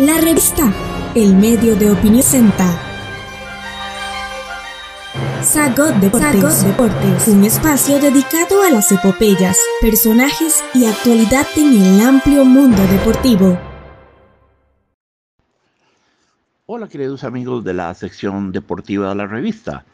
La revista El Medio de Opinión Senta. Sagot Deportes, Deportes, un espacio dedicado a las epopeyas, personajes y actualidad en el amplio mundo deportivo. Hola queridos amigos de la sección deportiva de la revista.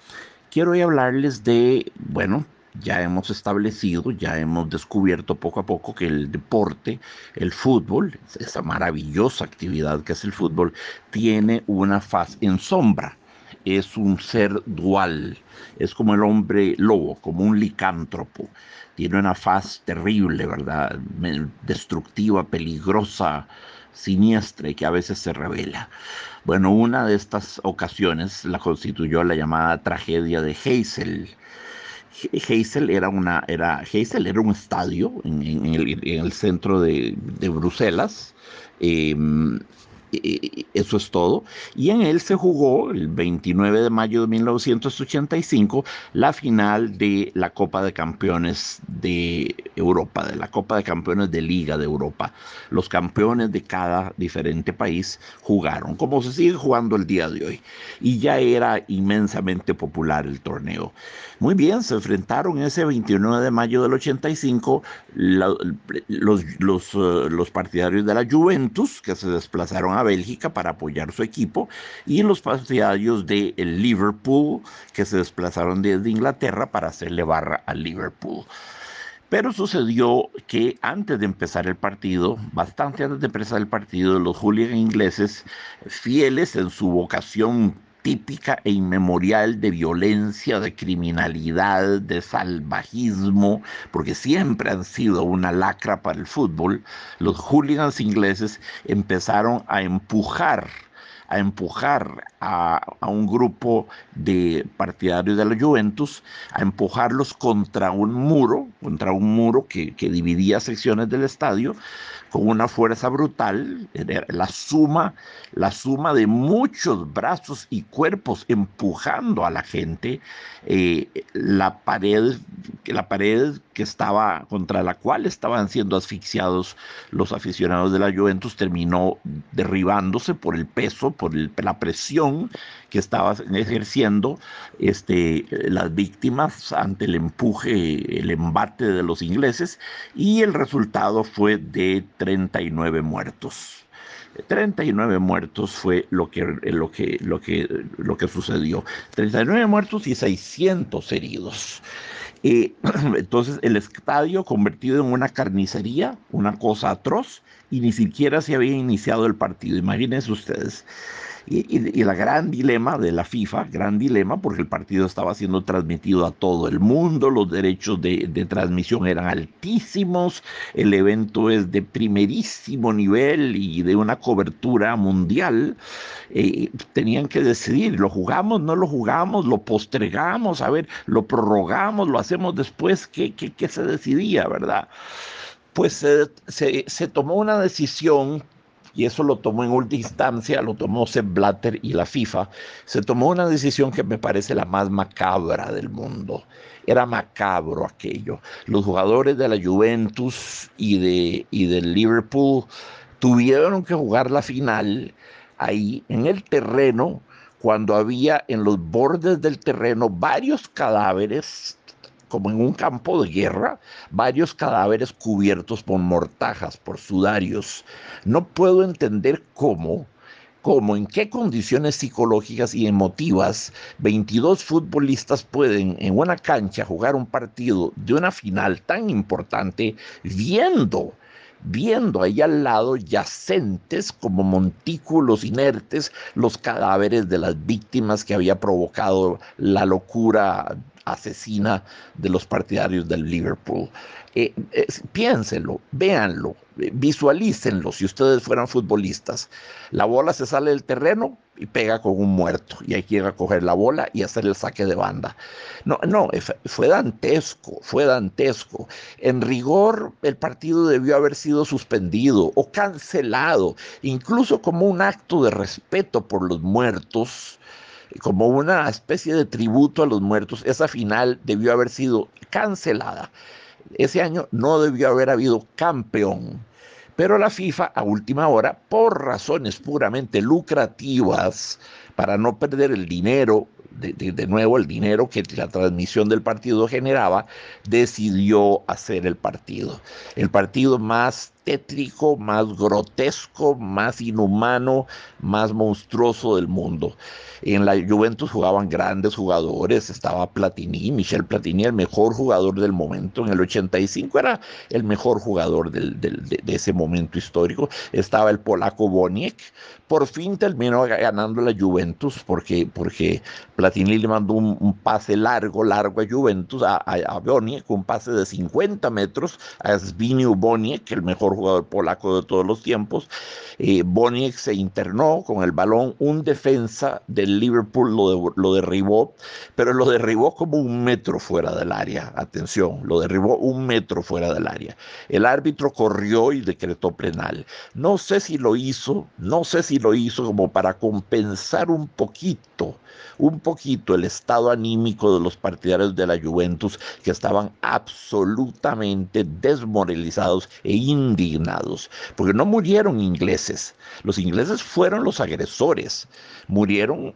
Quiero hoy hablarles de, bueno, ya hemos establecido, ya hemos descubierto poco a poco que el deporte, el fútbol, esa maravillosa actividad que es el fútbol, tiene una faz en sombra. Es un ser dual, es como el hombre lobo, como un licántropo. Tiene una faz terrible, ¿verdad? Destructiva, peligrosa, siniestra y que a veces se revela. Bueno, una de estas ocasiones la constituyó la llamada tragedia de Heysel Heysel era una era Heysel era un estadio en, el, centro de, Bruselas em, eso es todo. Y en él se jugó el 29 de mayo de 1985 la final de la Copa de Campeones de Europa, de la Copa de Campeones de Liga de Europa. Los campeones de cada diferente país jugaron, como se sigue jugando el día de hoy. Y ya era inmensamente popular el torneo. Muy bien, se enfrentaron ese 29 de mayo del 85 los, los, eh, los partidarios de la Juventus, que se desplazaron a Bélgica para apoyar su equipo, y los partidarios de Liverpool, que se desplazaron desde Inglaterra para hacerle barra al Liverpool. Pero sucedió que antes de empezar el partido, bastante antes de empezar el partido, los hooligans ingleses, fieles en su vocación típica e inmemorial de violencia, de criminalidad, de salvajismo, porque siempre han sido una lacra para el fútbol, los hooligans ingleses empezaron a empujar a empujar a, un grupo de partidarios de la Juventus, a empujarlos contra un muro, contra un muro que, que dividía secciones del estadio, una fuerza brutal, la suma, la suma de muchos brazos y cuerpos empujando a la gente, eh, la pared, la pared que estaba contra la cual estaban siendo asfixiados los aficionados de la Juventus terminó derribándose por el peso, por la presión que estaban ejerciendo este, las víctimas ante el empuje, el embate de los ingleses y el resultado fue de 39 muertos. 39 muertos fue lo que, lo que, lo que, lo que sucedió. 39 muertos y 600 heridos. Eh, entonces el estadio convertido en una carnicería, una cosa atroz, y ni siquiera se había iniciado el partido. Imagínense ustedes. Y, la gran dilema de la FIFA, gran dilema, porque el partido estaba siendo transmitido a todo el mundo, los derechos de, transmisión eran altísimos, el evento es de primerísimo nivel y de una cobertura mundial. Eh, tenían que decidir, ¿lo jugamos, no lo jugamos, lo postergamos, a ver, lo prorrogamos, lo hacemos después, ¿qué, qué, se decidía, verdad? Pues se, se tomó una decisión y eso lo tomó en última instancia, lo tomó Sepp Blatter y la FIFA, se tomó una decisión que me parece la más macabra del mundo. Era macabro aquello. Los jugadores de la Juventus y, de, y del Liverpool tuvieron que jugar la final ahí en el terreno cuando había en los bordes del terreno varios cadáveres como en un campo de guerra, varios cadáveres cubiertos por mortajas, por sudarios. No puedo entender cómo, cómo, en qué condiciones psicológicas y emotivas 22 futbolistas pueden en una cancha jugar un partido de una final tan importante viendo viendo ahí al lado yacentes como montículos inertes los cadáveres de las víctimas que había provocado la locura asesina de los partidarios del Liverpool. Eh, piénsenlo, véanlo, eh, visualícenlo si ustedes fueran futbolistas. La bola se sale del terreno y pega con un muerto y hay que ir a coger la bola y hacer el saque de banda. No, no, fue dantesco, fue dantesco. En rigor, el partido debió haber sido suspendido o cancelado, incluso como un acto de respeto por los muertos como una especie de tributo a los muertos, esa final debió haber sido cancelada. Ese año no debió haber habido campeón, Pero la FIFA a última hora, por razones puramente lucrativas, para no perder el dinero de, nuevo el dinero que la transmisión del partido generaba, decidió hacer el partido. El partido más tétrico, más grotesco, más inhumano, más monstruoso del mundo. En la Juventus jugaban grandes jugadores, estaba Platini, Michel Platini, el mejor jugador del momento. En el 85 era el mejor jugador de, ese momento histórico. Estaba el polaco Boniek. Por fin terminó ganando la Juventus porque, porque Platini le mandó un, pase largo, largo a Juventus, a, a, Boniek, un pase de 50 metros a Zbigniew Boniek, el mejor jugador polaco de todos los tiempos. Eh, Boniek se internó con el balón, un defensa del Liverpool lo, derribó, pero lo derribó como un metro fuera del área. Atención, lo derribó un metro fuera del área. El árbitro corrió y decretó penal. No sé si lo hizo, no sé si lo hizo como para compensar un poquito un poquito el estado anímico de los partidarios de la Juventus que estaban absolutamente desmoralizados e porque no murieron ingleses, los ingleses fueron los agresores, murieron,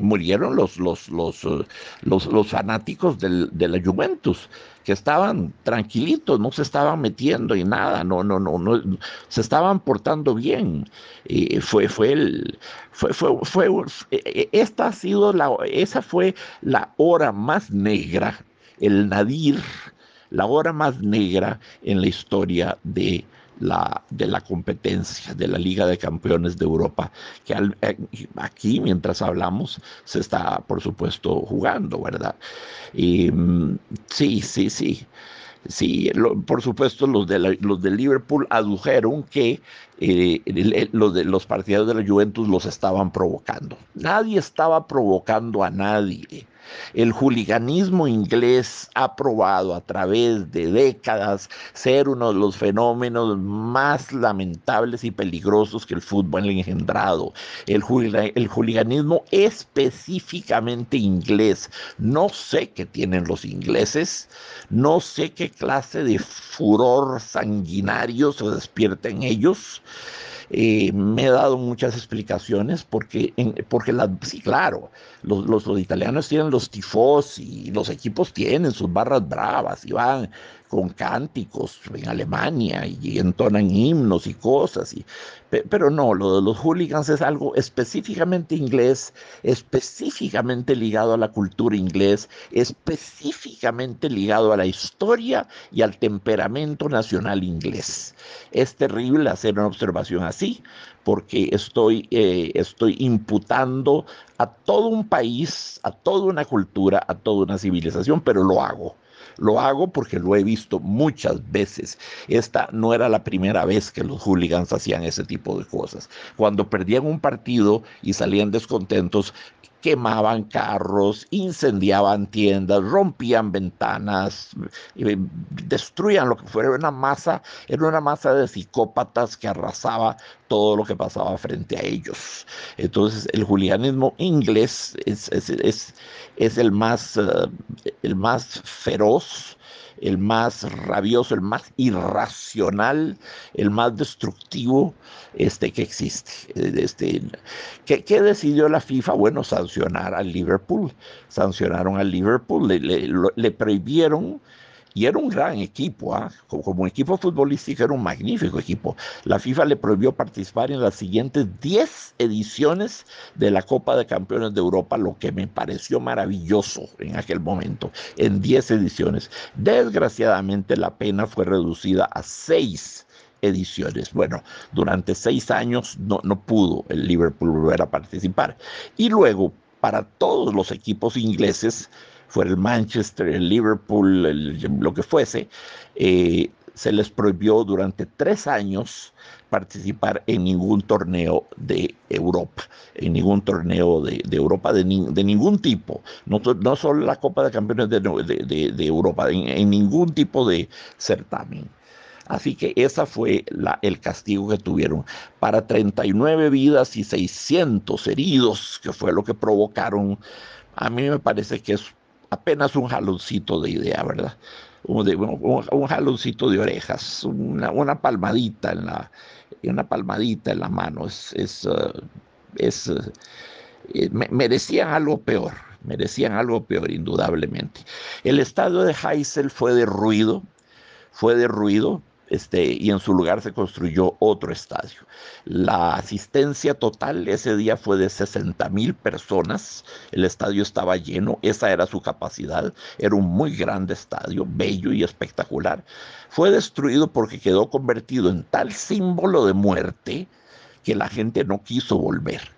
murieron los, los, los, eh, los, fanáticos de la Juventus que estaban tranquilitos, no se estaban metiendo y nada, no, no, no, no, se estaban portando bien. y fue, fue el, fue, fue, fue, e, e, esta ha sido la, esa fue la hora más negra, el nadir, la hora más negra en la historia de la, de la competencia de la Liga de Campeones de Europa, que eh, aquí mientras hablamos se está, por supuesto, jugando, ¿verdad? Y, mm, sí, sí, sí. Sí, por supuesto, los de, los de Liverpool adujeron que eh, los, de, los partidarios de la Juventus los estaban provocando. Nadie estaba provocando a nadie. El juliganismo inglés ha probado a través de décadas ser uno de los fenómenos más lamentables y peligrosos que el fútbol ha engendrado. El, el juliganismo específicamente inglés. No sé qué tienen los ingleses, no sé qué clase de furor sanguinario se despierta en ellos. Eh, me he dado muchas explicaciones porque, porque la, sí, claro, los, los, italianos tienen los tifos y los equipos tienen sus barras bravas y van con cánticos en Alemania y, entonan himnos y cosas. Y, pero no, lo de los hooligans es algo específicamente inglés, específicamente ligado a la cultura inglés, específicamente ligado a la historia y al temperamento nacional inglés. Es terrible hacer una observación así porque estoy, eh, estoy imputando a todo un país, a toda una cultura, a toda una civilización, pero lo hago. Lo hago porque lo he visto muchas veces. Esta no era la primera vez que los hooligans hacían ese tipo de cosas. Cuando perdían un partido y salían descontentos, quemaban carros, incendiaban tiendas, rompían ventanas, destruían lo que fuera una masa, era una masa de psicópatas que arrasaba todo lo que pasaba frente a ellos. Entonces el julianismo inglés es, es, el, más, eh, el más feroz el más rabioso, el más irracional, el más destructivo este, que existe. Este, ¿qué, decidió la FIFA? Bueno, sancionar al Liverpool. Sancionaron al Liverpool, le, le prohibieron y era un gran equipo, ¿ah? como, equipo futbolístico era un magnífico equipo. La FIFA le prohibió participar en las siguientes 10 ediciones de la Copa de Campeones de Europa, lo que me pareció maravilloso en aquel momento, en 10 ediciones. Desgraciadamente la pena fue reducida a 6 ediciones. Bueno, durante seis años no, no pudo el Liverpool volver a participar. Y luego, para todos los equipos ingleses, fuera el Manchester, el Liverpool, lo que fuese, eh, se les prohibió durante tres años participar en ningún torneo de Europa, en ningún torneo de, Europa de, ningún tipo, no, no, solo la Copa de Campeones de, Europa, en, ningún tipo de certamen. Así que esa fue la, el castigo que tuvieron. Para 39 vidas y 600 heridos, que fue lo que provocaron, a mí me parece que es apenas un jaloncito de idea, ¿verdad? de un, jaloncito de orejas, una, palmadita en la, una palmadita en la mano. Es, es, uh, es eh, merecían algo peor, merecían algo peor, indudablemente. El estadio de Heysel fue derruido, fue derruido, este, y en su lugar se construyó otro estadio. La asistencia total ese día fue de 60 mil personas, el estadio estaba lleno, esa era su capacidad, era un muy grande estadio, bello y espectacular. Fue destruido porque quedó convertido en tal símbolo de muerte que la gente no quiso volver.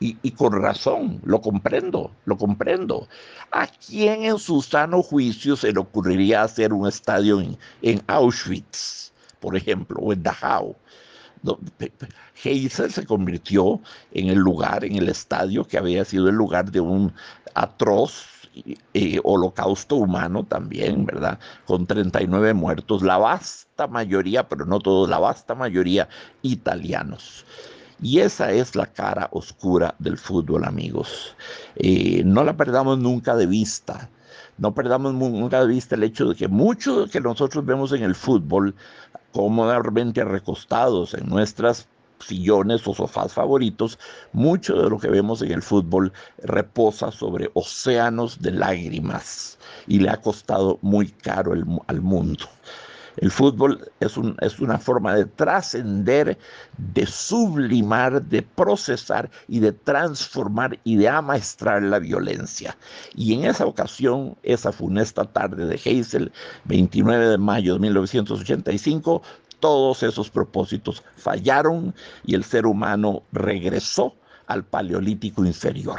Y, con razón, lo comprendo, lo comprendo. ¿A quién en su sano juicio se le ocurriría hacer un estadio en, Auschwitz, por ejemplo, o en Dachau? No, se convirtió en el lugar, en el estadio que había sido el lugar de un atroz eh, holocausto humano también, ¿verdad? Con 39 muertos, la vasta mayoría, pero no todos, la vasta mayoría italianos. Y esa es la cara oscura del fútbol, amigos. Eh, no la perdamos nunca de vista. No perdamos nunca de vista el hecho de que mucho de que nosotros vemos en el fútbol, cómodamente recostados en nuestras sillones o sofás favoritos, mucho de lo que vemos en el fútbol reposa sobre océanos de lágrimas y le ha costado muy caro al mundo. El fútbol es, es una forma de trascender, de sublimar, de procesar y de transformar y de amaestrar la violencia. Y en esa ocasión, esa funesta tarde de Heysel, 29 de mayo de 1985, todos esos propósitos fallaron y el ser humano regresó al paleolítico inferior.